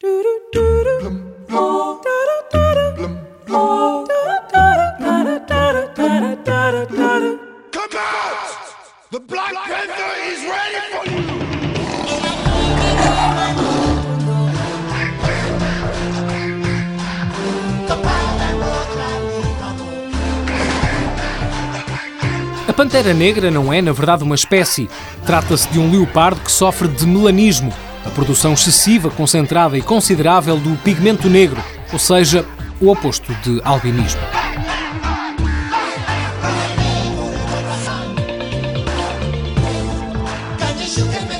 A pantera negra não é, na verdade, uma espécie. Trata-se de um leopardo que sofre de melanismo, a produção excessiva, concentrada e considerável do pigmento negro, ou seja, o oposto de albinismo. Can you